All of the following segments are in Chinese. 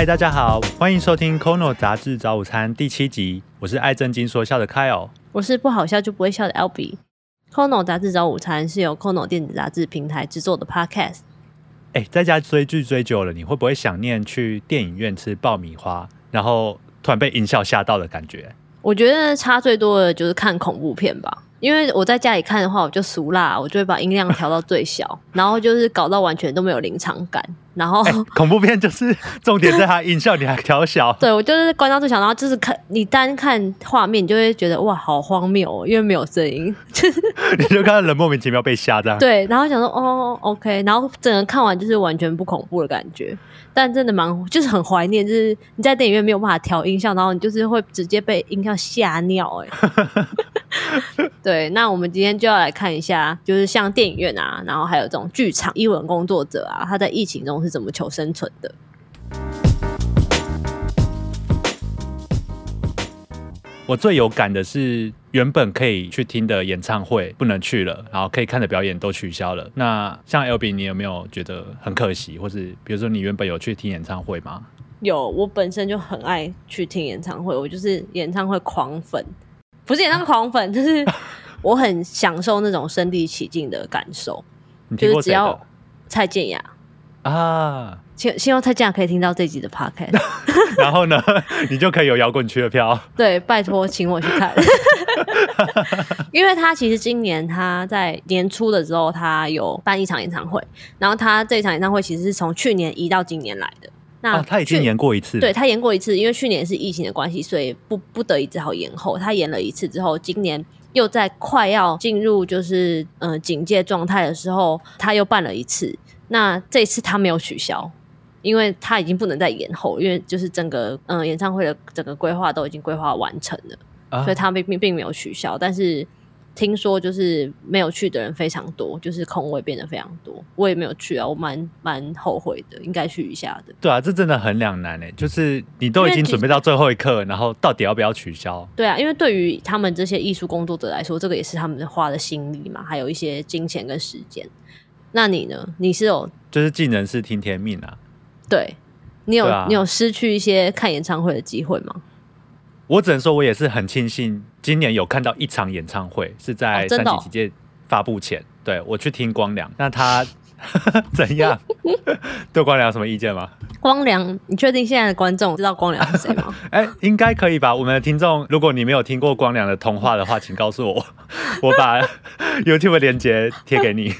嗨，大家好，欢迎收听《Kono 杂志早午餐》第七集，我是爱正经说笑的 Kyle。我是不好笑就不会笑的 Albee。Kono 杂志早午餐是由 Kono 电子杂志平台制作的 Podcast。哎，在家追剧追久了，你会不会想念去电影院吃爆米花，然后突然被音效吓到的感觉？我觉得差最多的就是看恐怖片吧，因为我在家里看的话，我就俗辣，我就会把音量调到最小，然后就是搞到完全都没有临场感。然后哎，恐怖片就是 重点在它音效，你还调小。对我就是关到最小，然后就是看你单看画面，你就会觉得哇，好荒谬哦，因为没有声音，就是你就看到人莫名其妙被吓这样。对，然后想说哦，OK，然后整个看完就是完全不恐怖的感觉，但真的蛮就是很怀念，就是你在电影院没有办法调音效，然后你就是会直接被音效吓尿哎。对，那我们今天就要来看一下，就是像电影院啊，然后还有这种剧场、英文工作者啊，他在疫情中是怎么求生存的。我最有感的是，原本可以去听的演唱会不能去了，然后可以看的表演都取消了。那像 L B，你有没有觉得很可惜，或是比如说你原本有去听演唱会吗？有，我本身就很爱去听演唱会，我就是演唱会狂粉，不是演唱会狂粉，就是我很享受那种身临其境的感受。就是只要蔡健雅，啊？希希望蔡健雅可以听到这集的 podcast。然后呢，你就可以有摇滚区的票。对，拜托请我去看，因为他其实今年他在年初的时候，他有办一场演唱会，然后他这场演唱会其实是从去年移到今年来的。那哦，他已经去演过一次。对他延过一次，因为去年是疫情的关系，所以不不得已只好延后。他延了一次之后，今年又在快要进入就是呃警戒状态的时候，他又办了一次。那这一次他没有取消，因为他已经不能再延后，因为就是整个嗯、呃演唱会的整个规划都已经规划完成了，啊所以他并并并没有取消。但是听说就是没有去的人非常多，就是空位变得非常多。我也没有去啊，我蛮蛮后悔的，应该去一下的。对啊，这真的很两难诶，就是你都已经准备到最后一刻，然后到底要不要取消？对啊，因为对于他们这些艺术工作者来说，这个也是他们花的心力嘛，还有一些金钱跟时间。那你呢？你是有就是尽人事听天命啊。对你有、啊你有失去一些看演唱会的机会吗？我只能说，我也是很庆幸今年有看到一场演唱会，是在三级警戒发布前，对我去听光良。那他 怎样？对光良有什么意见吗？光良，你确定现在的观众知道光良是谁吗？哎、应该可以吧？我们的听众，如果你没有听过光良的通话的话，请告诉我，我把 YouTube 连接贴给你。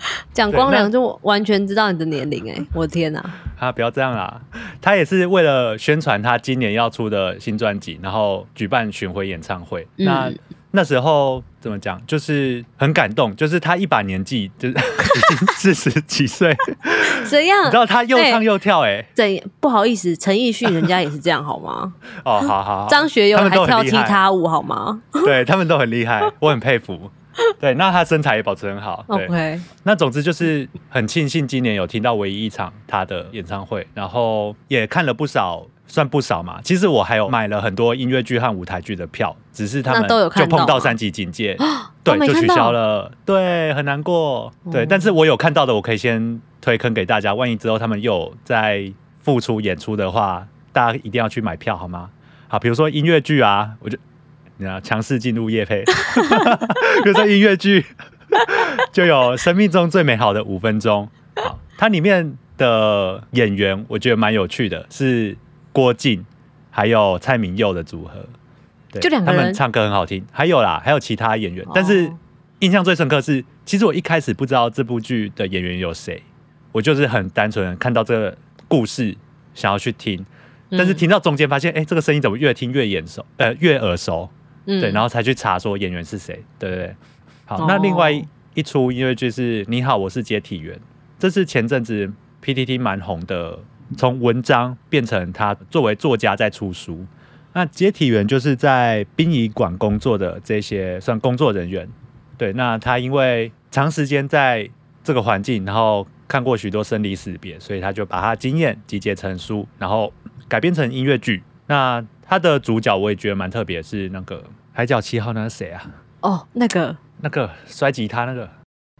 讲光良就完全知道你的年龄哎、我的天哪、啊，不要这样啦！他也是为了宣传他今年要出的新专辑，然后举办巡回演唱会。嗯那那时候怎么讲，就是很感动，就是他一把年纪，就是 已经四十几岁，怎样你知？道他又唱又跳、哎、怎不好意思，陈奕迅人家也是这样好吗？哦，好好好，张学友还跳踢都很厉害踏舞好吗对他们都很厉害，我很佩服。对，那他身材也保持很好。对那总之就是很庆幸今年有听到唯一一场他的演唱会，然后也看了不少，算不少嘛。其实我还有买了很多音乐剧和舞台剧的票，只是他们就碰到三级警戒，都对，就取消了，对，很难过。对，哦但是我有看到的，我可以先推坑给大家，万一之后他们又有在复出演出的话，大家一定要去买票好吗？好，比如说音乐剧啊，我就你知道强势进入夜配，比如说音乐剧就有生命中最美好的五分钟。好，它里面的演员我觉得蛮有趣的，是郭靖还有蔡明佑的组合。对，就两个人他们唱歌很好听，还有啦，还有其他演员，但是哦印象最深刻是，其实我一开始不知道这部剧的演员有谁，我就是很单纯地看到这个故事想要去听，但是嗯听到中间发现，哎、这个声音怎么越听越眼熟，呃，越耳熟，嗯对，然后才去查说演员是谁，对对对。好，哦那另外一出音乐剧是《你好，我是接体员》，这是前阵子 PTT 蛮红的，从文章变成他作为作家在出书。那接体员就是在殡仪馆工作的这些算工作人员，对，那他因为长时间在这个环境，然后看过许多生离死别，所以他就把他经验集结成书，然后改编成音乐剧。那他的主角我也觉得蛮特别，是那个《海角七号》那是谁啊？哦，那个那个摔吉他那个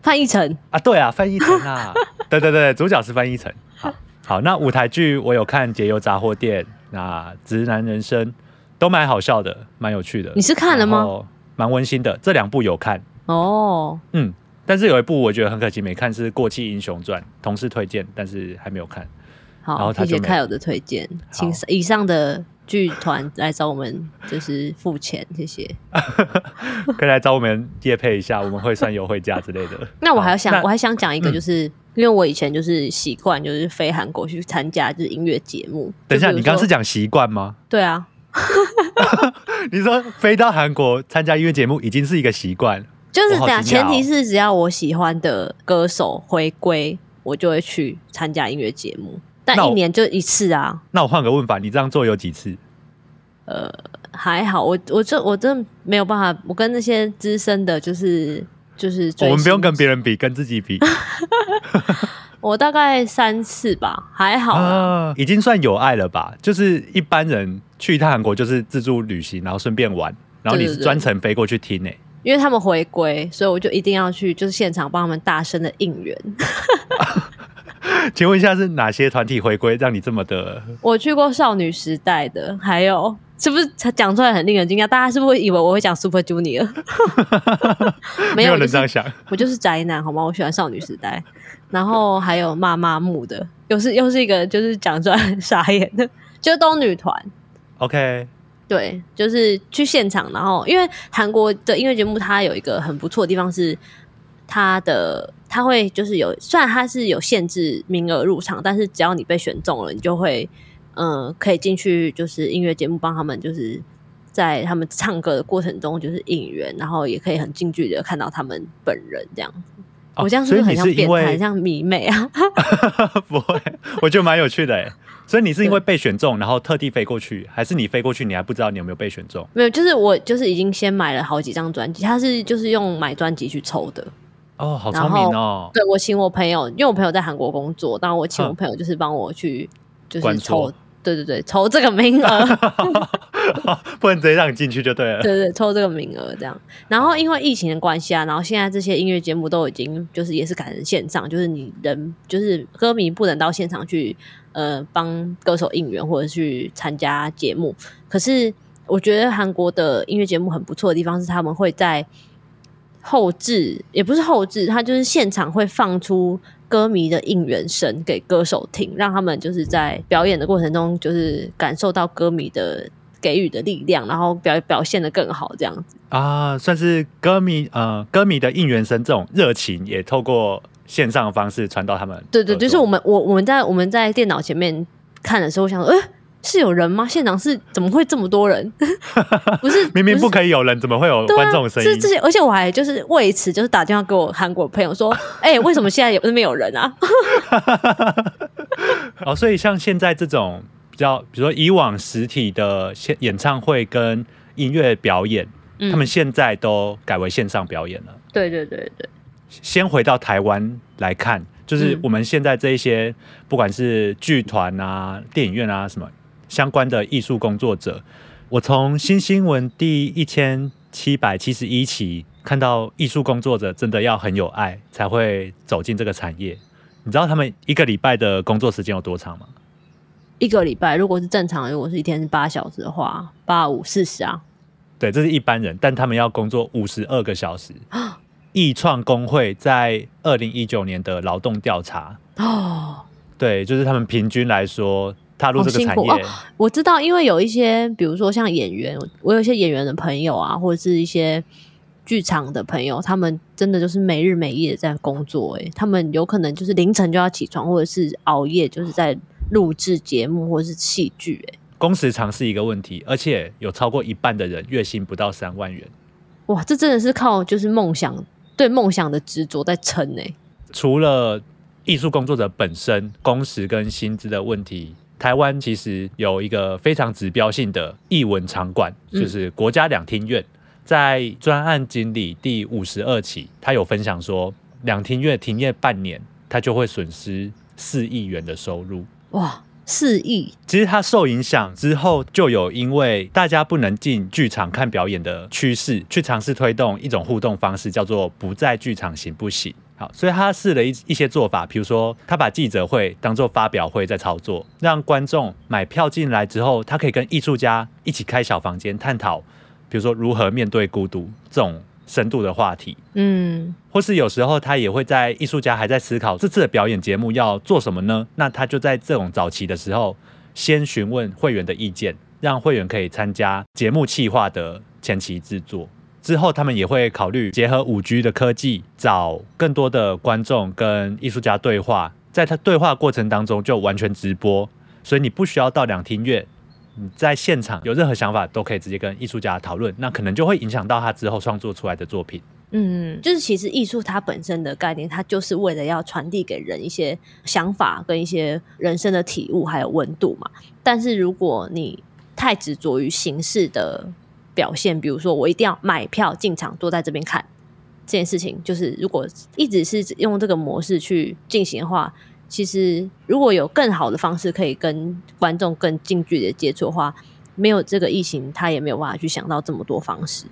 范逸臣，啊，对啊，范逸臣啊，对对对，主角是范逸臣。好，好，那舞台剧我有看《解忧杂货店》，那《直男人生》都蛮好笑的，蛮有趣的。你是看了吗蛮温馨的，这两部有看，哦，嗯，但是有一部我觉得很可惜没看，是《过气英雄传》，同事推荐，但是还没有看。然好，后他就没谢谢凯友的推荐，请以上的剧团来找我们，就是付钱，谢谢。可以来找我们夜配一下，我们会算优惠价之类的。那我还要想，我还想讲一个，嗯就是、因为我以前就是习惯，就是飞韩国去参加就是音乐节目。等一下，你刚刚是说讲习惯吗？对啊，你说飞到韩国参加音乐节目已经是一个习惯，就是这样，前提是只要我喜欢的歌手回归，我就会去参加音乐节目。但那一年就一次啊，那我换个问法，你这样做有几次？呃还好。我我这我真的没有办法，我跟那些资深的，就是就是追我们不用跟别人比，跟自己比 我大概三次吧，还好。啊，已经算有爱了吧？就是一般人去一趟韩国就是自助旅行，然后顺便玩，然后你是专程飞过去听欸、因为他们回归，所以我就一定要去，就是现场帮他们大声的应援。请问一下，是哪些团体回归让你这么的？我去过少女时代的，还有是不是讲出来很令人惊讶？大家是不是会以为我会讲 Super Junior？没有，人这样想。我就是宅男，好吗？我喜欢少女时代，然后还有妈妈木的，又是又是一个就是讲出来很傻眼的，就都女团。OK，对，就是去现场，然后因为韩国的音乐节目，它有一个很不错的地方是，它的它会就是有，虽然他是有限制名额入场，但是只要你被选中了，你就会嗯、呃可以进去，就是音乐节目帮他们就是。在他们唱歌的过程中，就是应援，然后也可以很近距离的看到他们本人这样。哦我这样是不是很像变态，很像迷妹啊？不会，我觉得蛮有趣的哎。所以你是因为被选中，然后特地飞过去，还是你飞过去你还不知道你有没有被选中？没有，就是我就是已经先买了好几张专辑，他是就是用买专辑去抽的。哦，好聪明哦！对，我请我朋友，因为我朋友在韩国工作，然后我请我嗯朋友就是帮我去，就是抽注，对对对，抽这个名额，不能直接让你进去就对了。对对，抽这个名额这样。然后因为疫情的关系啊，然后现在这些音乐节目都已经就是也是改成线上，就是你人就是歌迷不能到现场去呃帮歌手应援或者去参加节目。可是我觉得韩国的音乐节目很不错的地方是他们会在后置，也不是后置，它就是现场会放出歌迷的应援声给歌手听，让他们就是在表演的过程中，就是感受到歌迷的给予的力量，然后表表现的更好，这样子。啊，算是歌迷呃歌迷的应援声这种热情，也透过线上的方式传到他们。对对，就是我们我我们在我们在电脑前面看的时候，我想说，哎、是有人吗？现场是怎么会这么多人？不是，明明不可以有人，怎么会有观众的声音是这？些，而且我还就是为此就是打电话给我韩国朋友说，哎、为什么现在有没有人啊？哦，所以像现在这种比较，比如说以往实体的现演唱会跟音乐表演，嗯他们现在都改为线上表演了。对对对对，先回到台湾来看，就是嗯我们现在这一些，不管是剧团啊、电影院啊什么相关的艺术工作者，我从新新闻第一千七百七十一期看到，艺术工作者真的要很有爱，才会走进这个产业。你知道他们一个礼拜的工作时间有多长吗？一个礼拜如果是正常，如果是一天是八小时的话，八五四十啊，对，这是一般人，但他们要工作五十二个小时。艺创工会在二零一九年的劳动调查，哦，对，就是他们平均来说踏入这个产业，我知道，因为有一些，比如说像演员，我我有一些演员的朋友啊，或者是一些剧场的朋友，他们真的就是没日没夜地在工作、欸，他们有可能就是凌晨就要起床，或者是熬夜，就是在录制节目或者是戏剧、欸，工时长是一个问题，而且有超过一半的人月薪不到三万元。哇，这真的是靠就是梦想对梦想的执着在撑哎、除了艺术工作者本身工时跟薪资的问题，台湾其实有一个非常指标性的艺文场馆，嗯就是国家两厅院。在专案经理第五十二期，他有分享说，两厅院停业半年，他就会损失四亿元的收入。哇，四亿，其实它受影响之后，就有因为大家不能进剧场看表演的趋势，去尝试推动一种互动方式，叫做不在剧场行不行？好，所以他试了一一些做法，比如说他把记者会当做发表会在操作，让观众买票进来之后，他可以跟艺术家一起开小房间探讨，比如说如何面对孤独这种深度的话题。嗯或是有时候他也会在艺术家还在思考这次的表演节目要做什么呢？那他就在这种早期的时候，先询问会员的意见，让会员可以参加节目企划的前期制作。之后，他们也会考虑结合五 G 的科技，找更多的观众跟艺术家对话。在他对话过程当中，就完全直播，所以你不需要到两厅院，你在现场有任何想法都可以直接跟艺术家讨论。那可能就会影响到他之后创作出来的作品。嗯，就是其实艺术它本身的概念，它就是为了要传递给人一些想法跟一些人生的体悟，还有温度嘛。但是如果你太执着于形式的表现，比如说我一定要买票进场坐在这边看这件事情，就是如果一直是用这个模式去进行的话，其实如果有更好的方式可以跟观众更近距离的接触的话，没有这个疫情，他也没有办法去想到这么多方式。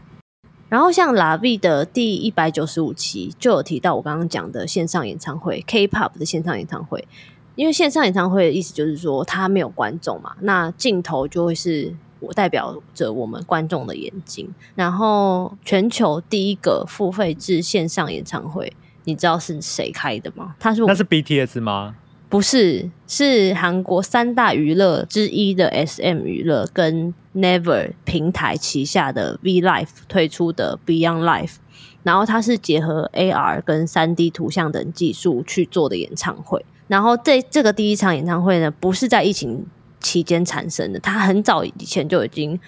然后像拉 V 的第一百九十五期就有提到我刚刚讲的线上演唱会，K-pop 的线上演唱会。因为线上演唱会的意思就是说它没有观众嘛，那镜头就会是我代表着我们观众的眼睛。然后全球第一个付费制线上演唱会，你知道是谁开的吗？他是那是 BTS 吗？不是，是韩国三大娱乐之一的 SM 娱乐跟 Never 平台旗下的 V Life 推出的 Beyond Life，然后它是结合 AR 跟三 D 图像等技术去做的演唱会。然后这这个第一场演唱会呢，不是在疫情期间产生的，他很早以前就已经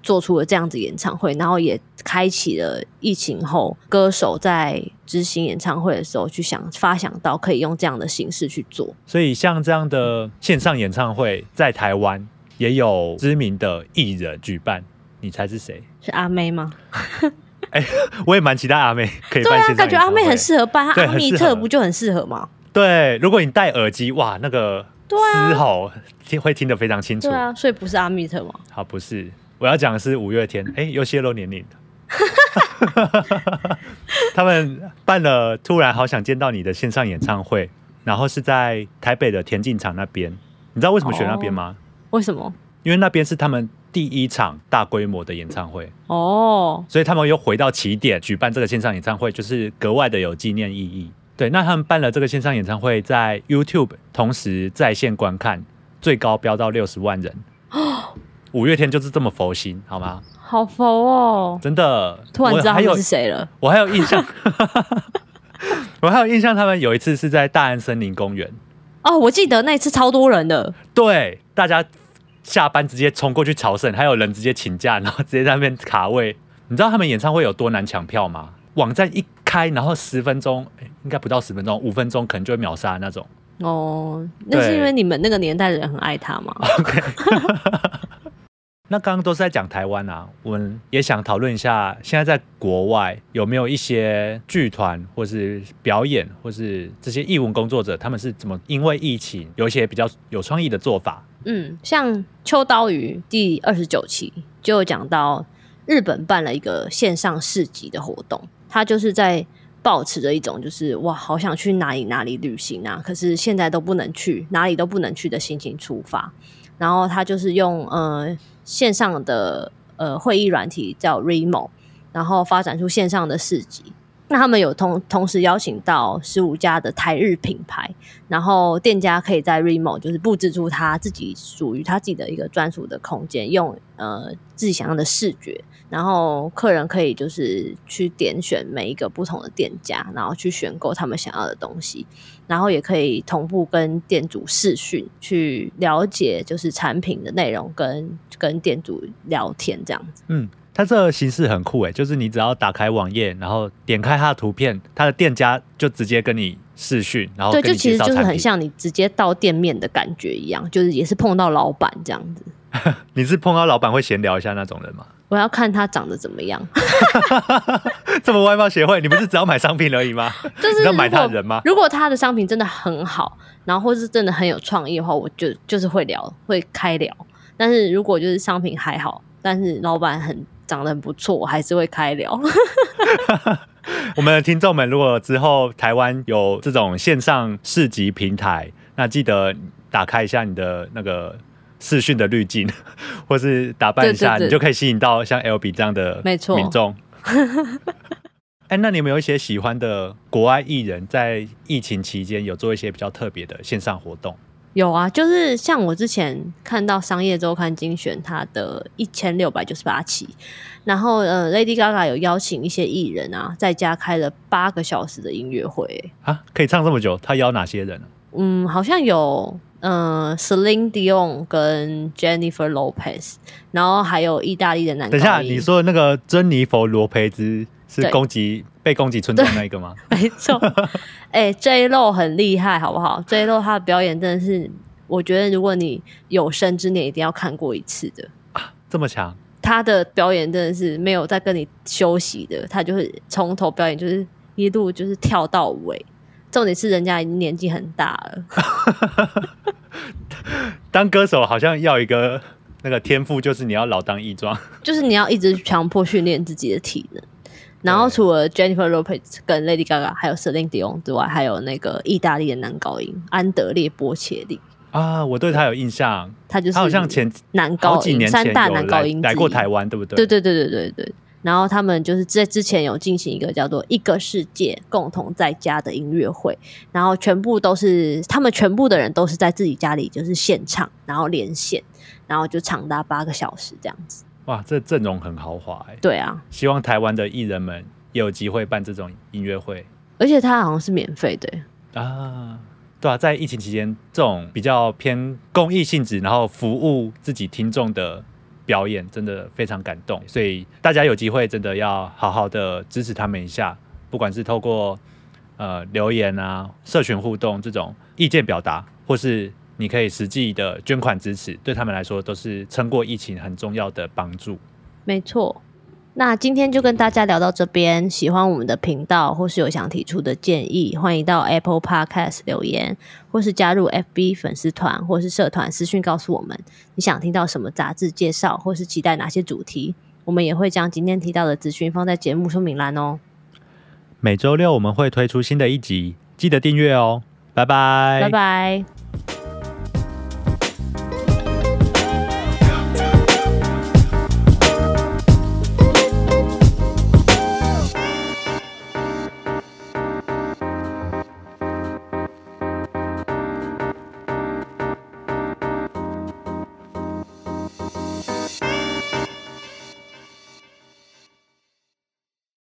做出了这样子演唱会，然后也开启了疫情后歌手在执行演唱会的时候去想发想到可以用这样的形式去做。所以像这样的线上演唱会，在台湾也有知名的艺人举办，你猜是谁？是阿妹吗？我也蛮期待阿妹可以对啊，办线上感觉阿妹很。适合办，对阿密特不就很适合吗？对，如果你戴耳机，哇，那个对啊嘶吼听会听得非常清楚对。啊，所以不是阿密特吗？好，不是，我要讲的是五月天，哎，又泄露年龄了。他们办了《突然好想见到你》的线上演唱会，然后是在台北的田径场那边。你知道为什么选那边吗？为什么？因为那边是他们第一场大规模的演唱会，哦，所以他们又回到起点举办这个线上演唱会，就是格外的有纪念意义。对，那他们办了这个线上演唱会，在 YouTube 同时在线观看，最高飙到六十万人。五月天就是这么佛心，好吗？好佛哦！真的，突然知道他们是谁了。我还有印象，我还有印象，他们有一次是在大安森林公园，哦，我记得那一次超多人的，对，大家下班直接冲过去朝圣，还有人直接请假，然后直接在那边卡位。你知道他们演唱会有多难抢票吗？网站一开，然后十分钟，诶应该不到十分钟，五分钟可能就会秒杀那种。哦，那是因为你们那个年代的人很爱他吗？那刚刚都是在讲台湾啊，我们也想讨论一下，现在在国外有没有一些剧团或是表演，或是这些艺文工作者，他们是怎么因为疫情有一些比较有创意的做法？嗯，像秋刀鱼第二十九期就有讲到，日本办了一个线上市集的活动，他就是在保持着一种就是哇，好想去哪里哪里旅行啊，可是现在都不能去，哪里都不能去的心情出发。然后他就是用呃线上的呃会议软体叫 Remo，然后发展出线上的市集。那他们有同同时邀请到十五家的台日品牌，然后店家可以在 Remo 就是布置出他自己属于他自己的一个专属的空间，用呃自己想要的视觉，然后客人可以就是去点选每一个不同的店家，然后去选购他们想要的东西，然后也可以同步跟店主视讯去了解就是产品的内容跟跟店主聊天这样子。嗯，它这个形式很酷诶，就是你只要打开网页，然后点开它的图片，它的店家就直接跟你视讯，然后对，就其实就是。很像你直接到店面的感觉一样，就是也是碰到老板这样子。你是碰到老板会闲聊一下那种人吗？我要看他长得怎么样，这么外貌协会，你不是只要买商品而已吗？就是要买他的人吗？如果他的商品真的很好，然后或是真的很有创意的话，我就就是会聊，会开聊。但是如果就是商品还好，但是老板很长得很不错，我还是会开聊。我们的听众们，如果之后台湾有这种线上市集平台，那记得打开一下你的那个视讯的滤镜，或是打扮一下，对对对你就可以吸引到像 L B 这样的没错民众。哎，那你们有一些喜欢的国外艺人，在疫情期间有做一些比较特别的线上活动？有啊，就是像我之前看到商业周刊精选它的一千六百九十八期，然后呃，Lady Gaga 有邀请一些艺人啊，在家开了八个小时的音乐会、欸啊，可以唱这么久，他邀哪些人呢？嗯，好像有嗯 Celine Dion 跟 Jennifer Lopez，然后还有意大利的男等一下，你说的那个珍妮佛罗培兹是攻击被攻击村庄那一个吗？没错，哎、j Lo 很厉害，好不好？J Lo 他的表演真的是，我觉得如果你有生之年一定要看过一次的。这么强？他的表演真的是没有在跟你休息的，他就是从头表演就是一路就是跳到尾。重点是人家已经年纪很大了，当歌手好像要一个那个天赋，就是你要老当益壮。就是你要一直强迫训练自己的体能。然后除了 Jennifer Lopez 跟 Lady Gaga 还有 Celine Dion 之外，还有那个意大利的男高音安德烈波切利，啊，我对他有印象，他就是他好像前男高音三大有男高音来来过台湾，对不对？对对对对对对。然后他们就是在之前有进行一个叫做“一个世界共同在家”的音乐会，然后全部都是他们全部的人都是在自己家里就是现唱，然后连线，然后就长达八个小时这样子。哇，这阵容很豪华哎！对啊，希望台湾的艺人们也有机会办这种音乐会而且它好像是免费的欸，啊。对啊，在疫情期间，这种比较偏公益性质，然后服务自己听众的表演，真的非常感动。所以大家有机会真的要好好的支持他们一下，不管是透过呃留言啊、社群互动这种意见表达，或是你可以实际的捐款支持，对他们来说都是撑过疫情很重要的帮助。没错。那今天就跟大家聊到这边，喜欢我们的频道或是有想提出的建议，欢迎到 Apple Podcast 留言，或是加入 FB 粉丝团或是社团私讯告诉我们你想听到什么杂志介绍，或是期待哪些主题，我们也会将今天提到的资讯放在节目说明栏哦。每周六我们会推出新的一集，记得订阅哦，拜拜，拜拜。